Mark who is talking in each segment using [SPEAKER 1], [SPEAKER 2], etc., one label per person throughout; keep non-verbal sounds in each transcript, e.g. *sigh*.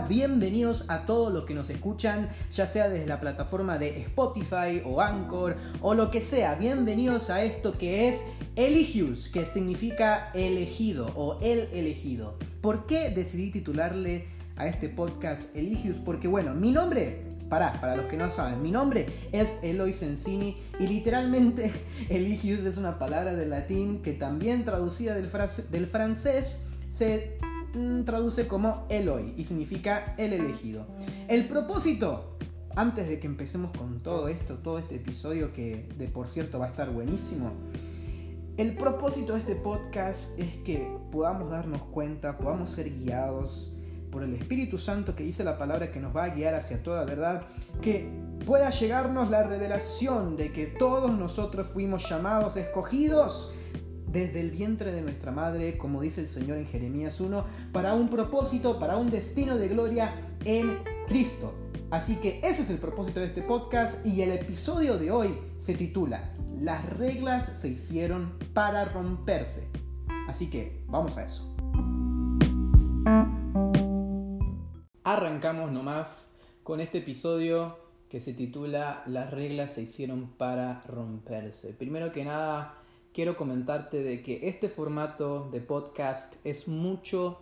[SPEAKER 1] bienvenidos a todos los que nos escuchan, ya sea desde la plataforma de Spotify o Anchor o lo que sea. Bienvenidos a esto que es Eligius, que significa elegido o el elegido. ¿Por qué decidí titularle a este podcast Eligius? Porque bueno, mi nombre Pará, para los que no saben, mi nombre es Eloy Sensini y literalmente *laughs* Eligius es una palabra del latín que también traducida del, del francés se traduce como Eloy y significa el elegido. El propósito, antes de que empecemos con todo esto, todo este episodio que de por cierto va a estar buenísimo, el propósito de este podcast es que podamos darnos cuenta, podamos ser guiados, por el Espíritu Santo que dice la palabra que nos va a guiar hacia toda verdad, que pueda llegarnos la revelación de que todos nosotros fuimos llamados, escogidos desde el vientre de nuestra madre, como dice el Señor en Jeremías 1, para un propósito, para un destino de gloria en Cristo. Así que ese es el propósito de este podcast y el episodio de hoy se titula Las reglas se hicieron para romperse. Así que vamos a eso. Arrancamos nomás con este episodio que se titula Las reglas se hicieron para romperse. Primero que nada, quiero comentarte de que este formato de podcast es mucho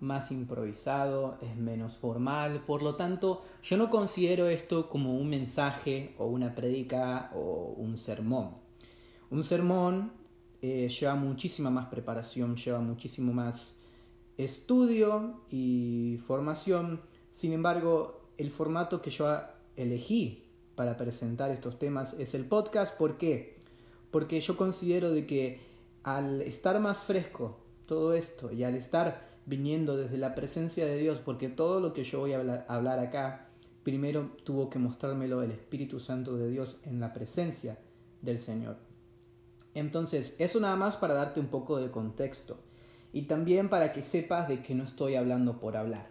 [SPEAKER 1] más improvisado, es menos formal, por lo tanto yo no considero esto como un mensaje o una prédica o un sermón. Un sermón eh, lleva muchísima más preparación, lleva muchísimo más estudio y formación. Sin embargo, el formato que yo elegí para presentar estos temas es el podcast. ¿Por qué? Porque yo considero de que al estar más fresco todo esto y al estar viniendo desde la presencia de Dios, porque todo lo que yo voy a hablar, acá, primero tuvo que mostrármelo el Espíritu Santo de Dios en la presencia del Señor. Entonces, eso nada más para darte un poco de contexto. Y también para que sepas de que no estoy hablando por hablar.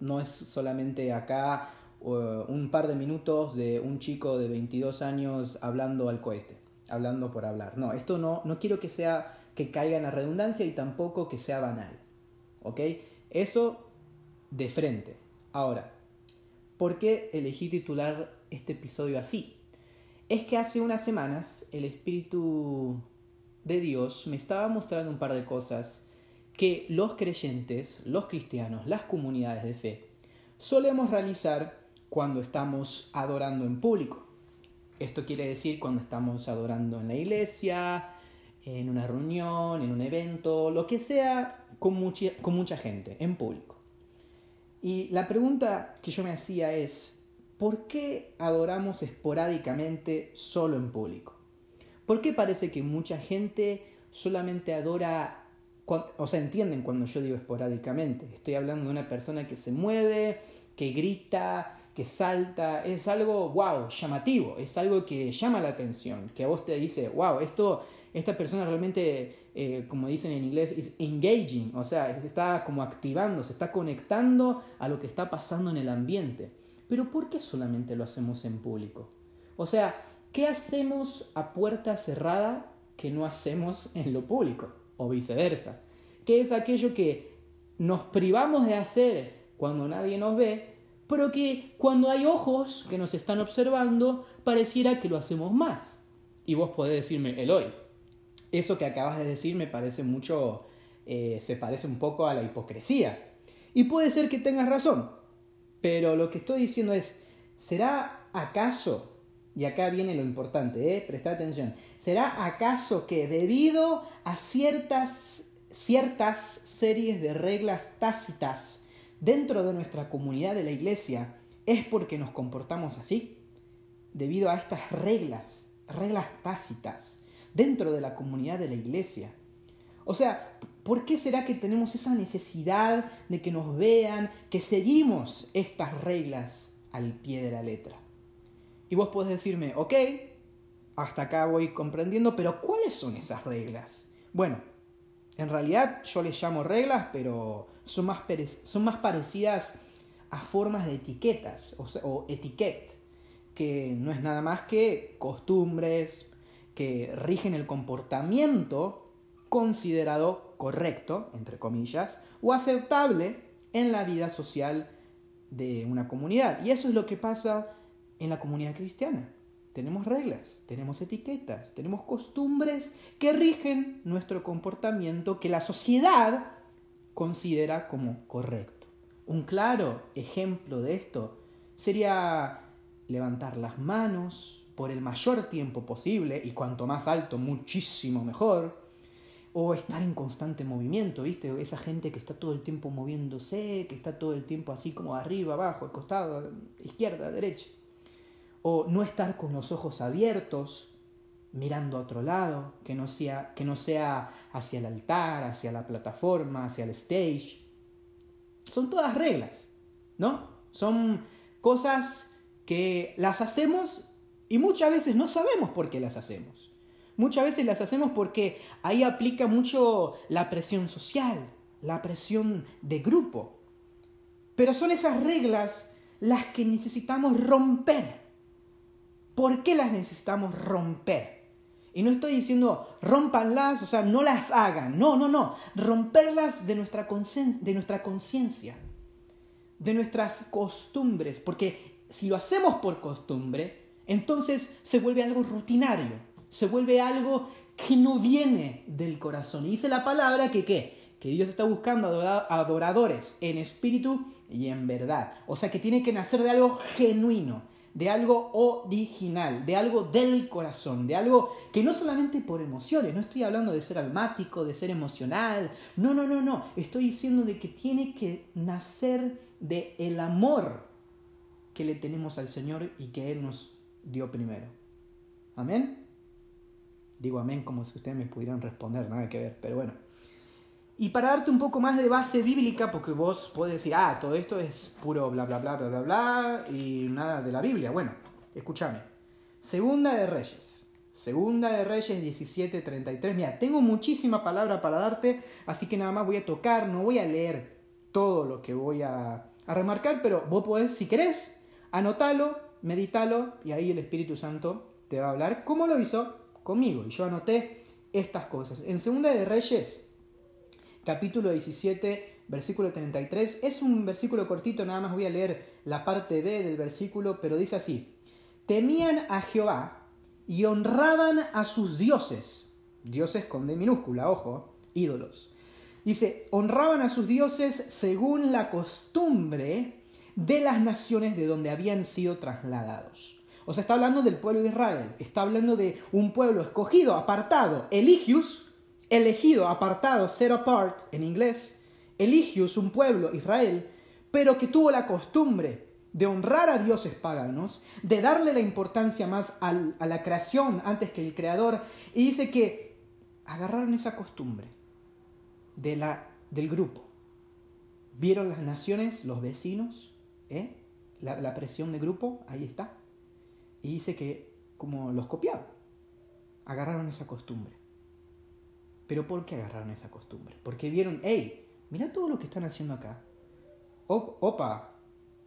[SPEAKER 1] No es solamente acá un par de minutos de un chico de 22 años hablando al cohete, hablando por hablar. No, esto no, no quiero que sea que caiga en la redundancia y tampoco que sea banal. ¿Ok? Eso de frente. Ahora, ¿por qué elegí titular este episodio así? Es que hace unas semanas el Espíritu de Dios me estaba mostrando un par de cosas que los creyentes, los cristianos, las comunidades de fe, solemos realizar cuando estamos adorando en público. Esto quiere decir cuando estamos adorando en la iglesia, en una reunión, en un evento, lo que sea, con mucha, con mucha gente, en público. Y la pregunta que yo me hacía es, ¿por qué adoramos esporádicamente solo en público? ¿Por qué parece que mucha gente solamente adora o sea, entienden cuando yo digo esporádicamente. Estoy hablando de una persona que se mueve, que grita, que salta. Es algo, wow, llamativo. Es algo que llama la atención. Que a vos te dice, wow, esto, esta persona realmente, eh, como dicen en inglés, es engaging. O sea, se está como activando, se está conectando a lo que está pasando en el ambiente. Pero ¿por qué solamente lo hacemos en público? O sea, ¿qué hacemos a puerta cerrada que no hacemos en lo público? o viceversa, que es aquello que nos privamos de hacer cuando nadie nos ve, pero que cuando hay ojos que nos están observando, pareciera que lo hacemos más. Y vos podés decirme, Eloy, eso que acabas de decir me parece mucho, eh, se parece un poco a la hipocresía. Y puede ser que tengas razón, pero lo que estoy diciendo es, ¿será acaso y acá viene lo importante, ¿eh? presta atención. ¿Será acaso que debido a ciertas, ciertas series de reglas tácitas dentro de nuestra comunidad de la iglesia es porque nos comportamos así? Debido a estas reglas, reglas tácitas dentro de la comunidad de la iglesia. O sea, ¿por qué será que tenemos esa necesidad de que nos vean, que seguimos estas reglas al pie de la letra? Y vos podés decirme, ok, hasta acá voy comprendiendo, pero ¿cuáles son esas reglas? Bueno, en realidad yo les llamo reglas, pero son más, son más parecidas a formas de etiquetas o, o etiquette, que no es nada más que costumbres que rigen el comportamiento considerado correcto, entre comillas, o aceptable en la vida social de una comunidad. Y eso es lo que pasa en la comunidad cristiana. Tenemos reglas, tenemos etiquetas, tenemos costumbres que rigen nuestro comportamiento que la sociedad considera como correcto. Un claro ejemplo de esto sería levantar las manos por el mayor tiempo posible y cuanto más alto muchísimo mejor o estar en constante movimiento, ¿viste? Esa gente que está todo el tiempo moviéndose, que está todo el tiempo así como arriba, abajo, al costado, izquierda, derecha. O no estar con los ojos abiertos, mirando a otro lado, que no sea, que no sea hacia el altar, hacia la plataforma, hacia el stage. Son todas reglas, ¿no? Son cosas que las hacemos y muchas veces no sabemos por qué las hacemos. Muchas veces las hacemos porque ahí aplica mucho la presión social, la presión de grupo. Pero son esas reglas las que necesitamos romper. ¿Por qué las necesitamos romper? Y no estoy diciendo rompanlas, o sea, no las hagan. No, no, no. Romperlas de nuestra conciencia, de nuestras costumbres. Porque si lo hacemos por costumbre, entonces se vuelve algo rutinario se vuelve algo que no viene del corazón. Y dice la palabra que qué? Que Dios está buscando adoradores en espíritu y en verdad. O sea que tiene que nacer de algo genuino, de algo original, de algo del corazón, de algo que no solamente por emociones, no estoy hablando de ser almático, de ser emocional, no, no, no, no, estoy diciendo de que tiene que nacer de el amor que le tenemos al Señor y que Él nos dio primero. Amén. Digo amén como si ustedes me pudieran responder, nada que ver, pero bueno. Y para darte un poco más de base bíblica, porque vos podés decir, ah, todo esto es puro bla, bla, bla, bla, bla, bla, y nada de la Biblia. Bueno, escúchame. Segunda de Reyes. Segunda de Reyes 17:33. Mira, tengo muchísima palabra para darte, así que nada más voy a tocar, no voy a leer todo lo que voy a, a remarcar, pero vos podés, si querés, anotalo, meditalo, y ahí el Espíritu Santo te va a hablar. ¿Cómo lo hizo? conmigo. Y yo anoté estas cosas. En Segunda de Reyes, capítulo 17, versículo 33, es un versículo cortito, nada más voy a leer la parte B del versículo, pero dice así, temían a Jehová y honraban a sus dioses, dioses con D minúscula, ojo, ídolos. Dice, honraban a sus dioses según la costumbre de las naciones de donde habían sido trasladados. O sea, está hablando del pueblo de Israel, está hablando de un pueblo escogido, apartado, eligius, elegido, apartado, set apart en inglés, eligius, un pueblo, Israel, pero que tuvo la costumbre de honrar a dioses paganos, de darle la importancia más a la creación antes que el creador, y dice que agarraron esa costumbre de la, del grupo. Vieron las naciones, los vecinos, ¿eh? la, la presión de grupo, ahí está y dice que como los copiaban, agarraron esa costumbre. Pero ¿por qué agarraron esa costumbre? Porque vieron, hey, mira todo lo que están haciendo acá. opa,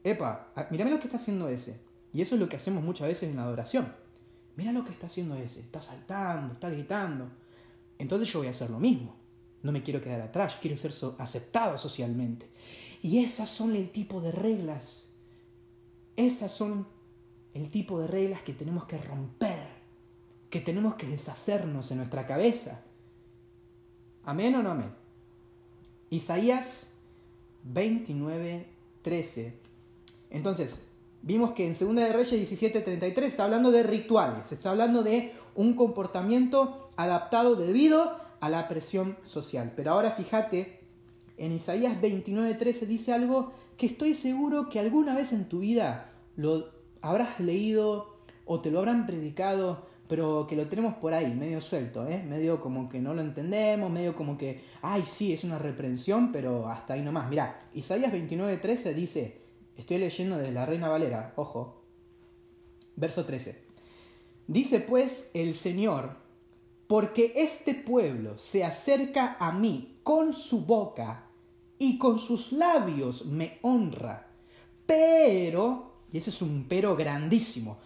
[SPEAKER 1] epa, ah, mira lo que está haciendo ese. Y eso es lo que hacemos muchas veces en la adoración. Mira lo que está haciendo ese. Está saltando, está gritando. Entonces yo voy a hacer lo mismo. No me quiero quedar atrás, quiero ser aceptado socialmente. Y esas son el tipo de reglas. Esas son el tipo de reglas que tenemos que romper, que tenemos que deshacernos en nuestra cabeza. ¿Amén o no amén? Isaías 29, 13. Entonces, vimos que en 2 de Reyes 17, 33 está hablando de rituales, está hablando de un comportamiento adaptado debido a la presión social. Pero ahora fíjate, en Isaías 29, 13 dice algo que estoy seguro que alguna vez en tu vida lo habrás leído o te lo habrán predicado, pero que lo tenemos por ahí, medio suelto, ¿eh? medio como que no lo entendemos, medio como que, ay, sí, es una reprensión, pero hasta ahí nomás. Mirá, Isaías 29:13 dice, estoy leyendo de la Reina Valera, ojo, verso 13. Dice pues el Señor, porque este pueblo se acerca a mí con su boca y con sus labios me honra, pero y ese es un pero grandísimo.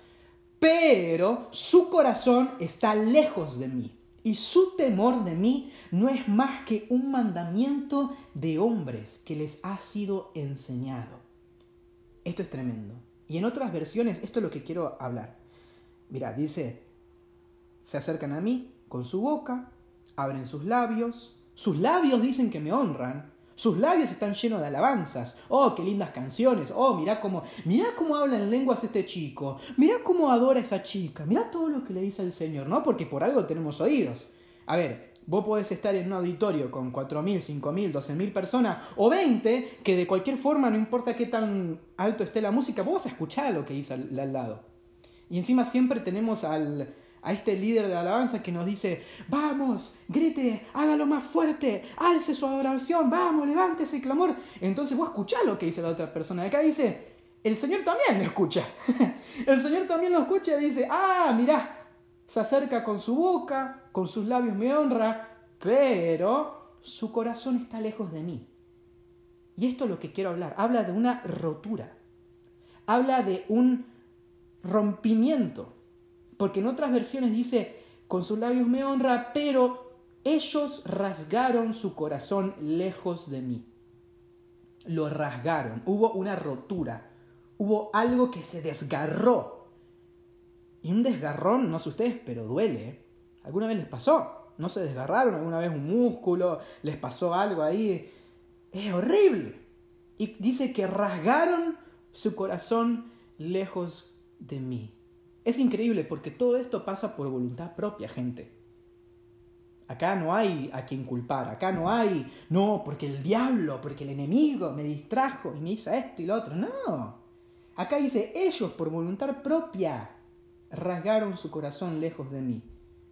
[SPEAKER 1] Pero su corazón está lejos de mí. Y su temor de mí no es más que un mandamiento de hombres que les ha sido enseñado. esto es tremendo. Y en otras versiones, esto es lo que quiero hablar. Mira, dice, se acercan a mí con su boca, abren sus labios, sus labios dicen que me honran, sus labios están llenos de alabanzas. Oh, qué lindas canciones. Oh, mirá cómo, mirá cómo habla en lenguas este chico. Mirá cómo adora a esa chica. Mirá todo lo que le dice el Señor, ¿no? Porque por algo tenemos oídos. A ver, vos podés estar en un auditorio con 4.000, 5.000, 12.000 personas o 20, que de cualquier forma, no importa qué tan alto esté la música, vos vas a escuchar lo que dice al lado. Y encima siempre tenemos al, a este líder de alabanza que nos dice, vamos, grite, hágalo más fuerte, alce su adoración, vamos, levante ese clamor. Entonces vos escuchás lo que dice la otra persona. Acá dice, el Señor también lo escucha. *laughs* el Señor también lo escucha y dice, ah, mirá, se acerca con su boca, con sus labios me honra, pero su corazón está lejos de mí. Y esto es lo que quiero hablar. Habla de una rotura. Habla de un rompimiento porque en otras versiones dice, con sus labios me honra, pero ellos rasgaron su corazón lejos de mí. Lo rasgaron, hubo una rotura, hubo algo que se desgarró. Y un desgarrón, no sé ustedes, pero duele. ¿eh? ¿Alguna vez les pasó? ¿No se desgarraron alguna vez un músculo? ¿Les pasó algo ahí? Es horrible. Y dice que rasgaron su corazón lejos de mí. Es increíble porque todo esto pasa por voluntad propia, gente. Acá no hay a quien culpar, acá no hay, no, porque el diablo, porque el enemigo me distrajo y me hizo esto y lo otro. No. Acá dice, ellos por voluntad propia rasgaron su corazón lejos de mí.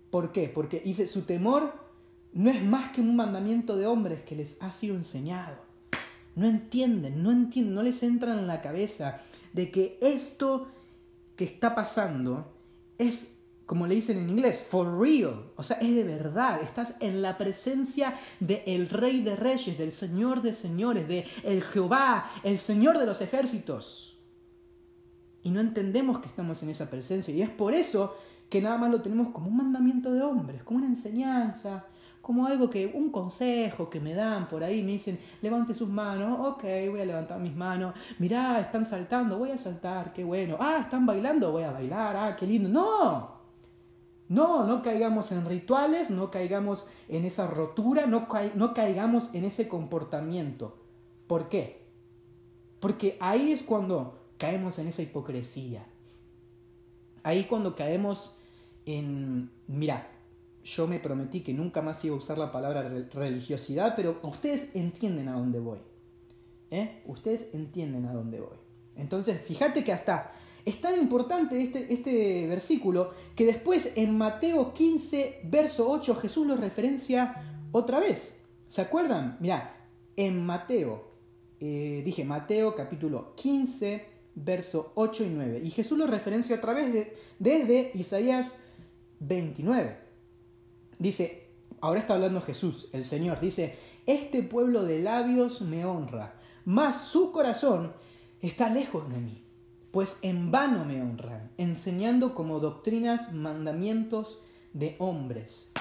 [SPEAKER 1] ¿Por qué? Porque dice, su temor no es más que un mandamiento de hombres que les ha sido enseñado. No entienden, no entienden, no les entra en la cabeza de que esto que está pasando es, como le dicen en inglés, for real. O sea, es de verdad. Estás en la presencia del Rey de Reyes, del Señor de Señores, de el Jehová, el Señor de los ejércitos. Y no entendemos que estamos en esa presencia. Y es por eso que nada más lo tenemos como un mandamiento de hombres, como una enseñanza, como algo que, un consejo que me dan por ahí, me dicen, levante sus manos, ok, voy a levantar mis manos, mirá, están saltando, voy a saltar, qué bueno, ah, están bailando, voy a bailar, ah, qué lindo, no, no, no caigamos en rituales, no caigamos en esa rotura, no, no caigamos en ese comportamiento. ¿Por qué? Porque ahí es cuando caemos en esa hipocresía. Ahí cuando caemos en, mira, yo me prometí que nunca más iba a usar la palabra religiosidad, pero ustedes entienden a dónde voy. ¿eh? Ustedes entienden a dónde voy. Entonces, fíjate que hasta es tan importante este, este versículo que después en Mateo 15, verso 8, Jesús lo referencia otra vez. ¿Se acuerdan? Mirá, en Mateo, eh, dije Mateo capítulo 15, verso 8 y 9. Y Jesús lo referencia otra vez de, desde Isaías 29. Dice, ahora está hablando Jesús, el Señor, dice, este pueblo de labios me honra, mas su corazón está lejos de mí, pues en vano me honran, enseñando como doctrinas mandamientos de hombres.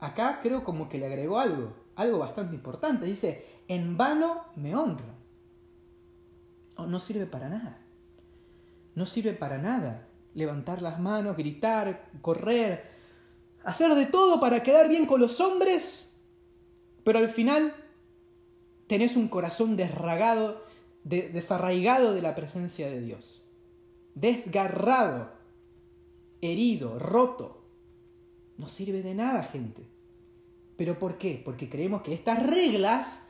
[SPEAKER 1] Acá creo como que le agregó algo, algo bastante importante, dice, en vano me honran. Oh, no sirve para nada. No sirve para nada levantar las manos, gritar, correr, hacer de todo para quedar bien con los hombres, pero al final tenés un corazón desarraigado de la presencia de Dios, desgarrado, herido, roto. No sirve de nada, gente. ¿Pero por qué? Porque creemos que estas reglas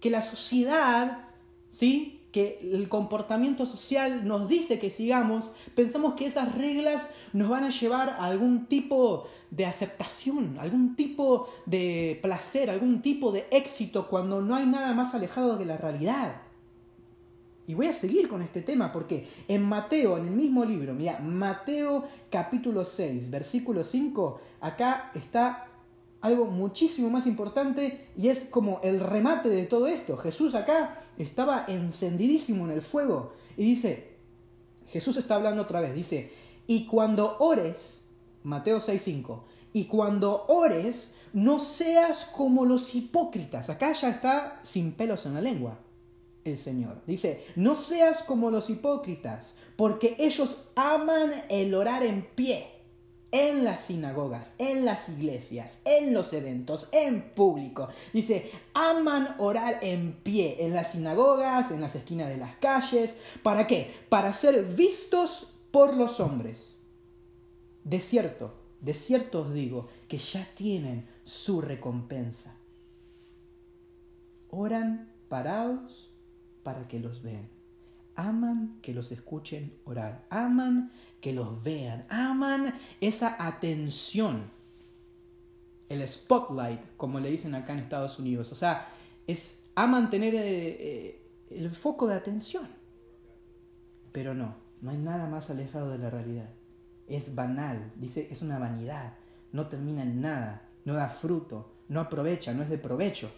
[SPEAKER 1] que la sociedad, ¿sí? Que el comportamiento social nos dice que sigamos, pensamos que esas reglas nos van a llevar a algún tipo de aceptación, algún tipo de placer, algún tipo de éxito cuando no hay nada más alejado de la realidad. Y voy a seguir con este tema porque en Mateo, en el mismo libro, mira, Mateo capítulo 6, versículo 5, acá está algo muchísimo más importante y es como el remate de todo esto. Jesús acá estaba encendidísimo en el fuego y dice, Jesús está hablando otra vez, dice, y cuando ores, Mateo 6.5, y cuando ores, no seas como los hipócritas. Acá ya está sin pelos en la lengua. el Señor. Dice, no seas como los hipócritas, porque ellos aman el orar en pie, en las sinagogas, en las iglesias, en los eventos, en público. Dice, aman orar en pie, en las sinagogas, en las esquinas de las calles. ¿Para qué? Para ser vistos por los hombres. De cierto, de cierto os digo que ya tienen su recompensa. Oran parados para que los vean. Aman que los escuchen orar. Aman que los vean. Aman esa atención. El spotlight, como le dicen acá en Estados Unidos. O sea, es aman tener eh, eh, el foco de atención. Pero no, no hay nada más alejado de la realidad. Es banal, dice, es una vanidad. No termina en nada, no da fruto, no aprovecha, no es de provecho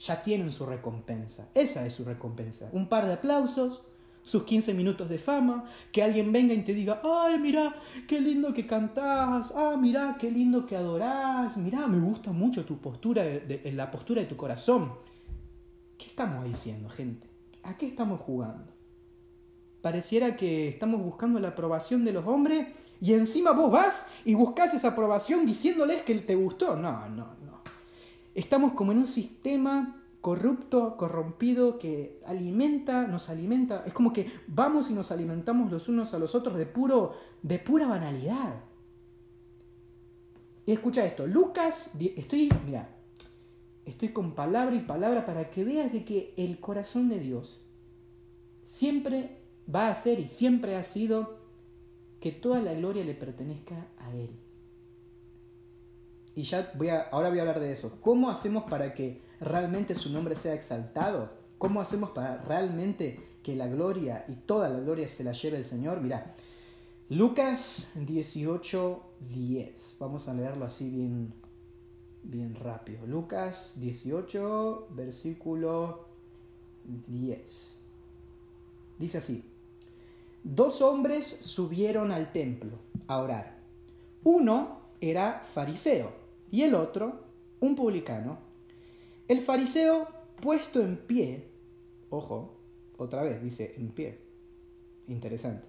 [SPEAKER 1] ya tienen su recompensa. Esa es su recompensa. Un par de aplausos, sus 15 minutos de fama, que alguien venga y te diga, ay, mira, qué lindo que cantás, ah, mira, qué lindo que adorás, mira, me gusta mucho tu postura, de, la postura de tu corazón. ¿Qué estamos diciendo, gente? ¿A qué estamos jugando? Pareciera que estamos buscando la aprobación de los hombres y encima vos vas y buscas esa aprobación diciéndoles que te gustó. No, no, Estamos como en un sistema corrupto, corrompido, que alimenta, nos alimenta. Es como que vamos y nos alimentamos los unos a los otros de, puro, de pura banalidad. Y escucha esto, Lucas, estoy, mira, estoy con palabra y palabra para que veas de que el corazón de Dios siempre va a ser y siempre ha sido que toda la gloria le pertenezca a Él y ya voy a, ahora voy a hablar de eso. ¿Cómo hacemos para que realmente su nombre sea exaltado? ¿Cómo hacemos para realmente que la gloria y toda la gloria se la lleve el Señor? Mira, Lucas 18, 10. Vamos a leerlo así bien, bien rápido. Lucas 18, versículo 10. Dice así. Dos hombres subieron al templo a orar. Uno era fariseo y el otro un publicano. El fariseo puesto en pie, ojo, otra vez dice en pie, interesante.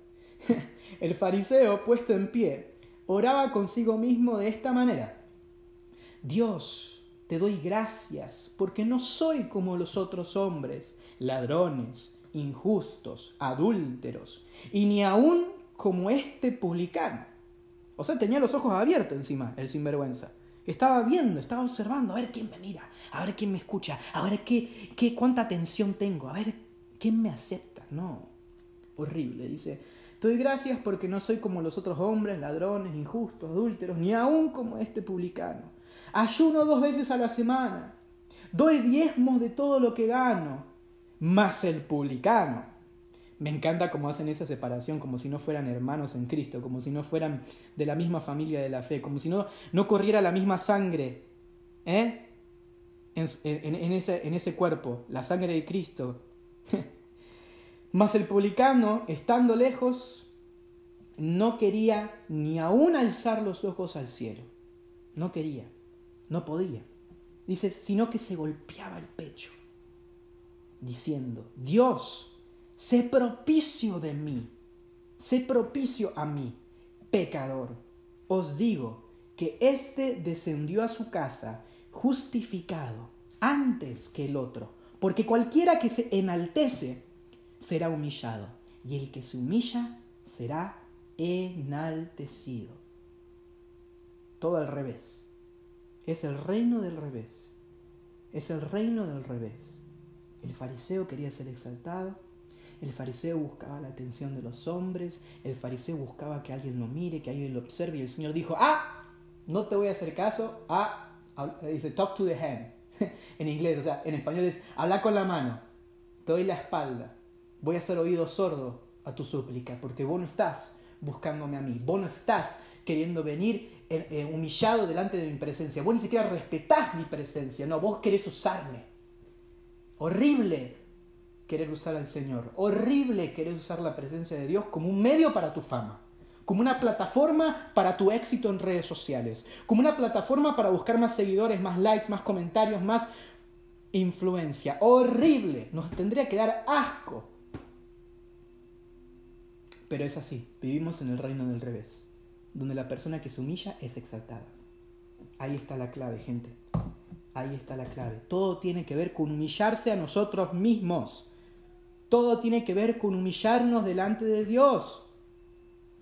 [SPEAKER 1] *laughs* el fariseo puesto en pie oraba consigo mismo de esta manera. Dios, te doy gracias porque no soy como los otros hombres, ladrones, injustos, adúlteros, y ni aún como este publicano. O sea, tenía los ojos abiertos encima, el sinvergüenza. Estaba viendo, estaba observando, a ver quién me mira, a ver quién me escucha, a ver qué, qué, cuánta atención tengo, a ver quién me acepta. No, horrible, dice. Doy gracias porque no soy como los otros hombres, ladrones, injustos, adúlteros, ni aún como este publicano. Ayuno dos veces a la semana. Doy diezmos de todo lo que gano. Más el publicano me encanta cómo hacen esa separación, como si no fueran hermanos en Cristo, como si no fueran de la misma familia de la fe, como si no, no corriera la misma sangre ¿eh? en, ese, en ese cuerpo, la sangre de Cristo. *laughs* Mas el publicano, estando lejos, no quería ni aún alzar los ojos al cielo. No quería, no podía. Dice, sino que se golpeaba el pecho, diciendo, Dios, sé propicio de mí, sé propicio a mí, pecador. Os digo que éste descendió a su casa justificado antes que el otro, porque cualquiera que se enaltece será humillado, y el que se humilla será enaltecido. Todo al revés. Es el reino del revés. Es el reino del revés. El fariseo quería ser exaltado, el fariseo buscaba la atención de los hombres, el fariseo buscaba que alguien lo mire, que alguien lo observe, y el Señor dijo, ah, no te voy a hacer caso, ah, dice, talk to the hand, *laughs* en inglés, o sea, en español es, habla con la mano, te doy la espalda, voy a hacer oído sordo a tu súplica, porque vos no estás buscándome a mí, vos no estás queriendo venir eh, eh, humillado delante de mi presencia, vos ni siquiera respetás mi presencia, no, vos querés usarme. Horrible querer usar al Señor. Horrible querer usar la presencia de Dios como un medio para tu fama, como una plataforma para tu éxito en redes sociales, como una plataforma para buscar más seguidores, más likes, más comentarios, más influencia. Horrible. Nos tendría que dar asco. Pero es así. Vivimos en el reino del revés. Donde la persona que se humilla es exaltada. Ahí está la clave, gente. Ahí está la clave. Todo tiene que ver con humillarse a nosotros mismos. Todo tiene que ver con humillarnos delante de Dios.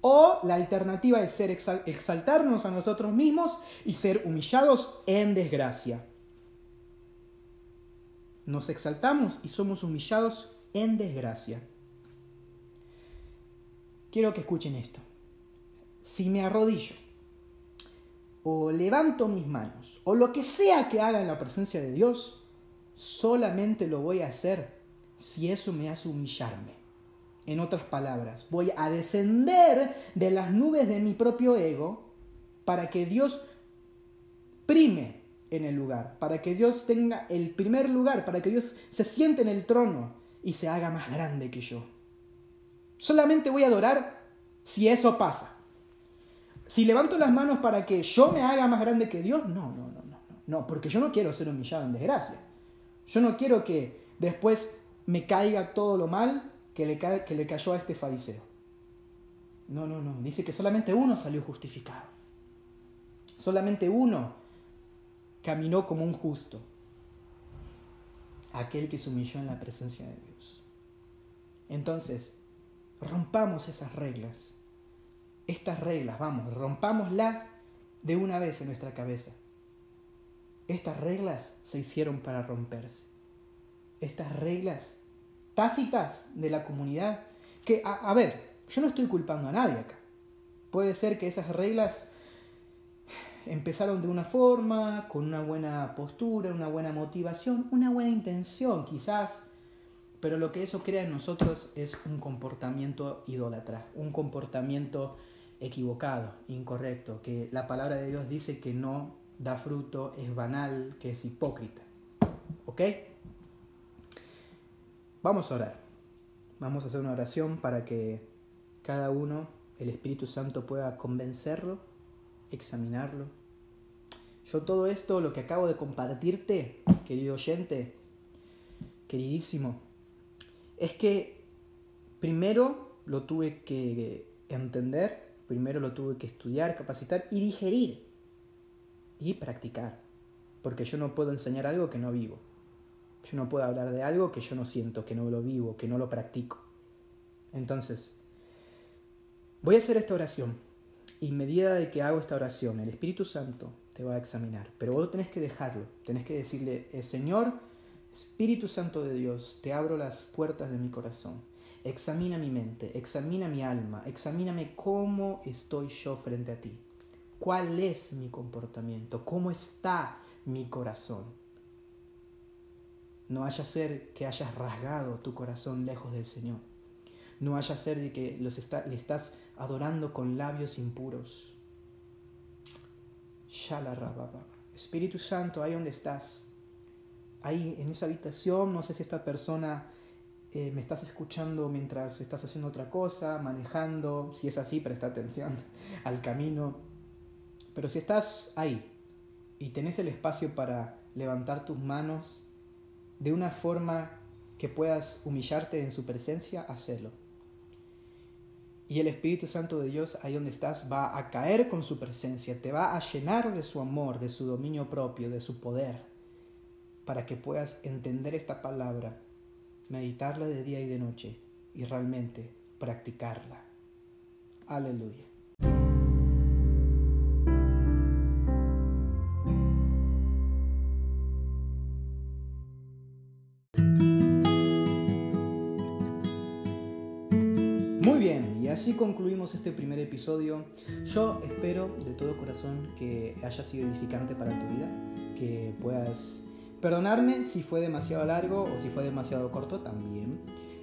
[SPEAKER 1] O la alternativa es ser exaltarnos a nosotros mismos y ser humillados en desgracia. Nos exaltamos y somos humillados en desgracia. Quiero que escuchen esto. Si me arrodillo o levanto mis manos o lo que sea que haga en la presencia de Dios, solamente lo voy a hacer si eso me hace humillarme. En otras palabras, voy a descender de las nubes de mi propio ego para que Dios prime en el lugar, para que Dios tenga el primer lugar, para que Dios se siente en el trono y se haga más grande que yo. Solamente voy a adorar si eso pasa. Si levanto las manos para que yo me haga más grande que Dios, no, no, no, no, no, porque yo no quiero ser humillado en desgracia. Yo no quiero que después me caiga todo lo mal que le, que le cayó a este fariseo. No, no, no. Dice que solamente uno salió justificado. Solamente uno caminó como un justo. Aquel que se humilló en la presencia de Dios. Entonces, rompamos esas reglas. Estas reglas, vamos, rompámosla de una vez en nuestra cabeza. Estas reglas se hicieron para romperse. Estas reglas tácitas de la comunidad. Que, a, ver, yo no estoy culpando a nadie acá. Puede ser que esas reglas empezaron de una forma, con una buena postura, una buena motivación, una buena intención quizás, pero lo que eso crea en nosotros es un comportamiento idólatra, un comportamiento equivocado, incorrecto, que la palabra de Dios dice que no da fruto, es banal, que es hipócrita. ¿Ok? Vamos a orar. Vamos a hacer una oración para que cada uno, el Espíritu Santo, pueda convencerlo, examinarlo. Yo todo esto, lo que acabo de compartirte, querido oyente, queridísimo, es que primero lo tuve que entender, primero lo tuve que estudiar, capacitar y digerir y practicar, porque yo no puedo enseñar algo que no vivo. Yo no puedo hablar de algo que yo no siento, que no lo vivo, que no lo practico. Entonces, voy a hacer esta oración. Y medida de que hago esta oración, el Espíritu Santo te va a examinar. Pero vos tenés que dejarlo. Tenés que decirle, eh, Señor, Espíritu Santo de Dios, te abro las puertas de mi corazón. Examina mi mente, examina mi alma, examíname cómo estoy yo frente a ti. ¿Cuál es mi comportamiento? ¿Cómo está mi corazón? No haya ser que hayas rasgado tu corazón lejos del Señor. No haya ser que los le estás adorando con labios impuros. Espíritu Santo, ahí donde estás, ahí en esa habitación, no sé si esta persona eh, me estás escuchando mientras estás haciendo otra cosa, manejando, si es así, presta atención *laughs* al camino. Pero si estás ahí y tenés el espacio para levantar tus manos, de una forma que puedas humillarte en su presencia, hacelo. Y el Espíritu Santo de Dios, ahí donde estás, va a caer con su presencia, te va a llenar de su amor, de su dominio propio, de su poder, para que puedas entender esta palabra, meditarla de día y de noche y realmente practicarla. Aleluya. Así concluimos este primer episodio. Yo espero de todo corazón que haya sido edificante para tu vida, que puedas perdonarme si fue demasiado largo o si fue demasiado corto también.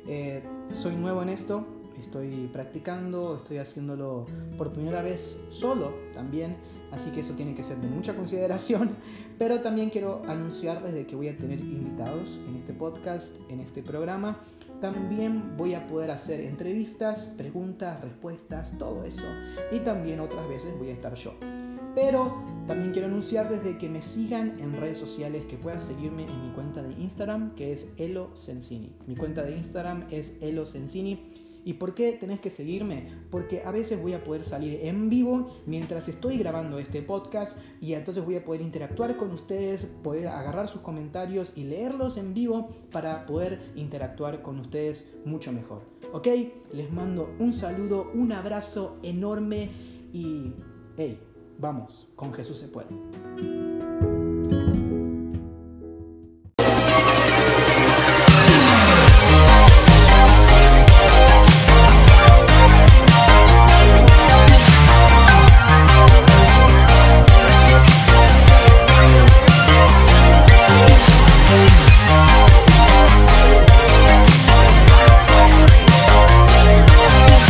[SPEAKER 1] Eh, soy nuevo en esto, estoy practicando, estoy haciéndolo por primera vez solo también, así que eso tiene que ser de mucha consideración, *laughs* pero también quiero anunciarles de que voy a tener invitados en este podcast, en este programa también voy a poder hacer entrevistas, preguntas, respuestas, todo eso. Y también otras veces voy a estar yo. Pero también quiero anunciarles de que me sigan en redes sociales, que puedan seguirme en mi cuenta de Instagram, que es Elo Sensini. Mi cuenta de Instagram es Elo Sensini. ¿Y por qué tenés que seguirme? Porque a veces voy a poder salir en vivo mientras estoy grabando este podcast y entonces voy a poder interactuar con ustedes, poder agarrar sus comentarios y leerlos en vivo para poder interactuar con ustedes mucho mejor. ¿Ok? Les mando un saludo, un abrazo enorme y hey, vamos, con Jesús se puede.